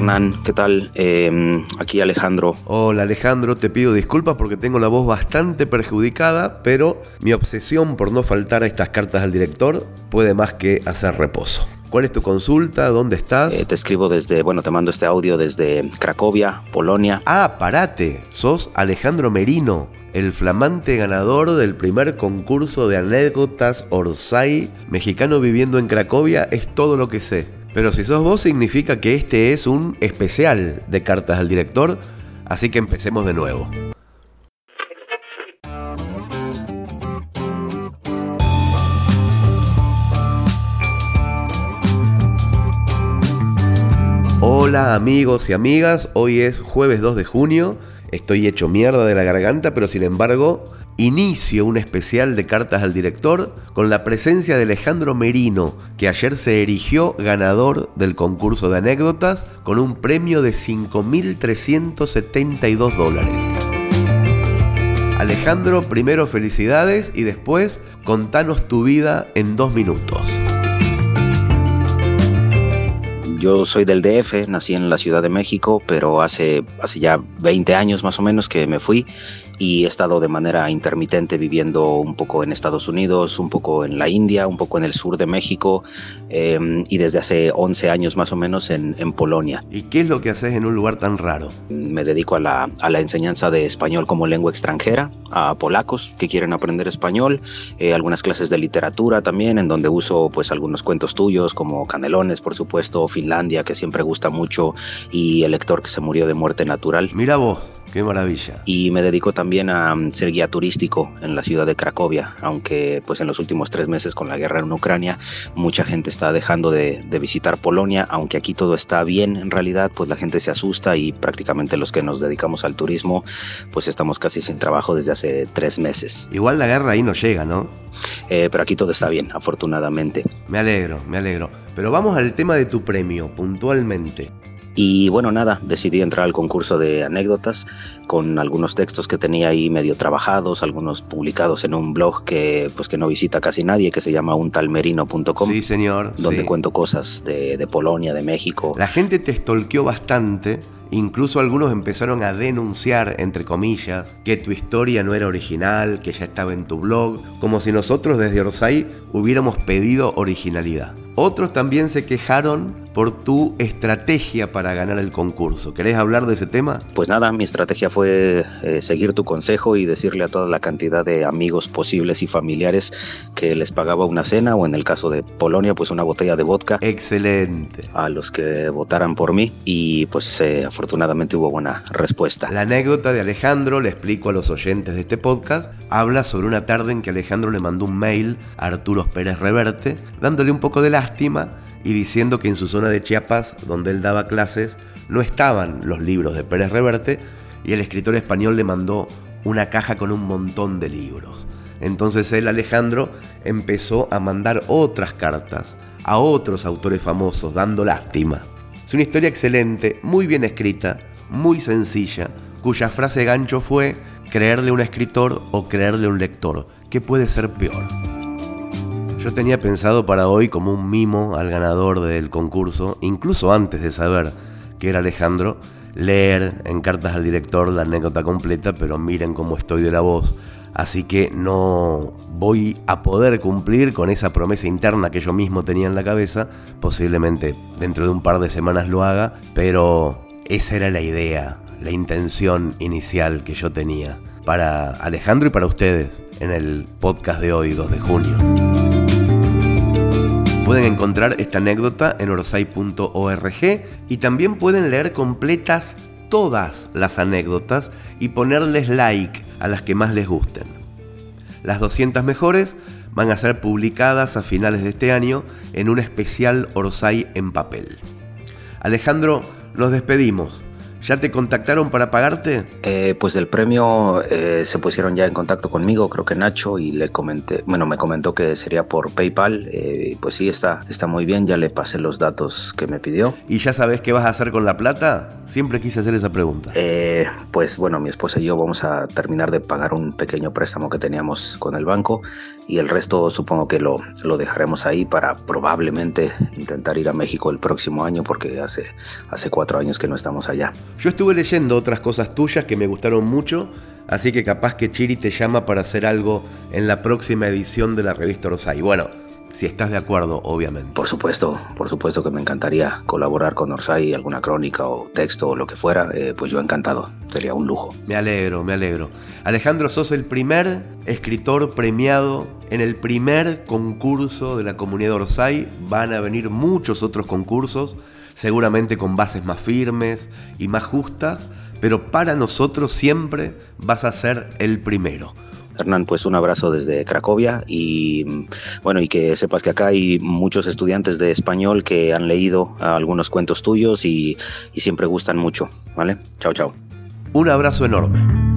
Hernán, ¿qué tal? Em, aquí Alejandro. Hola Alejandro, te pido disculpas porque tengo la voz bastante perjudicada, pero mi obsesión por no faltar a estas cartas al director puede más que hacer reposo. ¿Cuál es tu consulta? ¿Dónde estás? Eh, te escribo desde, bueno, te mando este audio desde Cracovia, Polonia. Ah, parate, sos Alejandro Merino, el flamante ganador del primer concurso de anécdotas Orsay, mexicano viviendo en Cracovia, es todo lo que sé. Pero si sos vos significa que este es un especial de cartas al director, así que empecemos de nuevo. Hola amigos y amigas, hoy es jueves 2 de junio, estoy hecho mierda de la garganta, pero sin embargo inicio un especial de cartas al director con la presencia de Alejandro Merino, que ayer se erigió ganador del concurso de anécdotas con un premio de 5.372 dólares. Alejandro, primero felicidades y después contanos tu vida en dos minutos. Yo soy del DF, nací en la Ciudad de México, pero hace, hace ya 20 años más o menos que me fui y he estado de manera intermitente viviendo un poco en Estados Unidos, un poco en la India, un poco en el sur de México em, y desde hace 11 años más o menos en, Polonia. ¿Y qué es lo que haces en un lugar tan raro? Me dedico a la, a la enseñanza de español como lengua extranjera a polacos que quieren aprender español, eh, algunas clases de literatura también en donde uso pues algunos cuentos tuyos como Canelones por supuesto, Finlandia que siempre gusta mucho y El lector que se murió de muerte natural. Mira vos. Qué maravilla. Y me dedico también a mm, ser guía turístico en la ciudad de Cracovia, aunque pues en los últimos tres meses con la guerra en Ucrania mucha gente está dejando de, visitar Polonia, aunque aquí todo está bien en realidad, pues la gente se asusta y prácticamente los que nos dedicamos al turismo pues estamos casi sin trabajo desde hace tres meses. Igual la guerra ahí no llega, ¿no? Eh, pero aquí todo está bien, afortunadamente. Me alegro, me alegro. Pero vamos al tema de tu premio, puntualmente. Y bueno, nada, decidí entrar al concurso de anécdotas con algunos textos que tenía ahí medio trabajados, algunos publicados en un blog que pues que no visita casi nadie, que se llama untalmerino.com. Sí, señor. Donde cuento cosas de, de, Polonia, de México. La gente te estolqueó bastante. Incluso algunos empezaron a denunciar, entre comillas, que tu historia no era original, que ya estaba en tu blog, como si nosotros desde Orsay hubiéramos pedido originalidad. Otros también se quejaron por tu estrategia para ganar el concurso. ¿Querés hablar de ese tema? Pues nada, mi estrategia fue eh, seguir tu consejo y decirle a toda la cantidad de amigos posibles y familiares que les pagaba una cena o en el caso de Polonia pues una botella de vodka. Excelente. A los que votaran por mí y pues eh, afortunadamente hubo buena respuesta. La anécdota de Alejandro, le explico a los oyentes de este podcast, habla sobre una tarde en que Alejandro le mandó un mail a Arturo Pérez Reverte dándole un poco de lástima y diciendo que en su zona de Chiapas, donde él daba clases, no estaban los libros de Pérez Reverte y el escritor español le mandó una caja con un montón de libros. Entonces él, Alejandro, empezó a mandar otras cartas a otros autores famosos, dando lástima. Es una historia excelente, muy bien escrita, muy sencilla, cuya frase gancho fue creerle a un escritor o creerle a un lector, que puede ser peor. Yo tenía pensado para hoy como un mimo al ganador del concurso, incluso antes de saber que era Alejandro, leer en cartas al director la anécdota completa, pero miren cómo estoy de la voz. Así que no voy a poder cumplir con esa promesa interna que yo mismo tenía en la cabeza. Posiblemente dentro de un par de semanas lo haga, pero esa era la idea, la intención inicial que yo tenía para Alejandro y para ustedes en el podcast de hoy, 2 de junio. Pueden encontrar esta anécdota en orsay.org y también pueden leer completas todas las anécdotas y ponerles like a las que más les gusten. Las 200 mejores van a ser publicadas a finales de este año en un especial Orsay en papel. Alejandro, nos despedimos. ¿Ya te contactaron para pagarte? Eh, pues del premio eh, se pusieron ya en contacto conmigo, creo que Nacho, y le comenté, bueno, me comentó que sería por PayPal. Eh, pues sí, está, está muy bien, ya le pasé los datos que me pidió. ¿Y ya sabes qué vas a hacer con la plata? Siempre quise hacer esa pregunta. pues bueno, mi esposa y yo vamos a terminar de pagar un pequeño préstamo que teníamos con el banco y el resto supongo que lo, lo dejaremos ahí para probablemente intentar ir a México el próximo año porque hace, hace cuatro años que no estamos allá. Yo estuve leyendo otras cosas tuyas que me gustaron mucho, así que capaz que Chiri te llama para hacer algo en la próxima edición de la revista Orsay. Bueno, si estás de acuerdo, obviamente. Por supuesto, por supuesto que me encantaría colaborar con Orsay, alguna crónica o texto o lo que fuera, eh, pues yo encantado, sería un lujo. Me alegro, me alegro. Alejandro, sos el primer escritor premiado en el primer concurso de la comunidad Orsay. Van a venir muchos otros concursos seguramente con bases más firmes y más justas, pero para nosotros siempre vas a ser el primero. Hernán, pues un abrazo desde Cracovia y bueno, y que sepas que acá hay muchos estudiantes de español que han leído algunos cuentos tuyos y, siempre gustan mucho, ¿vale? Chao, chao. Un abrazo enorme.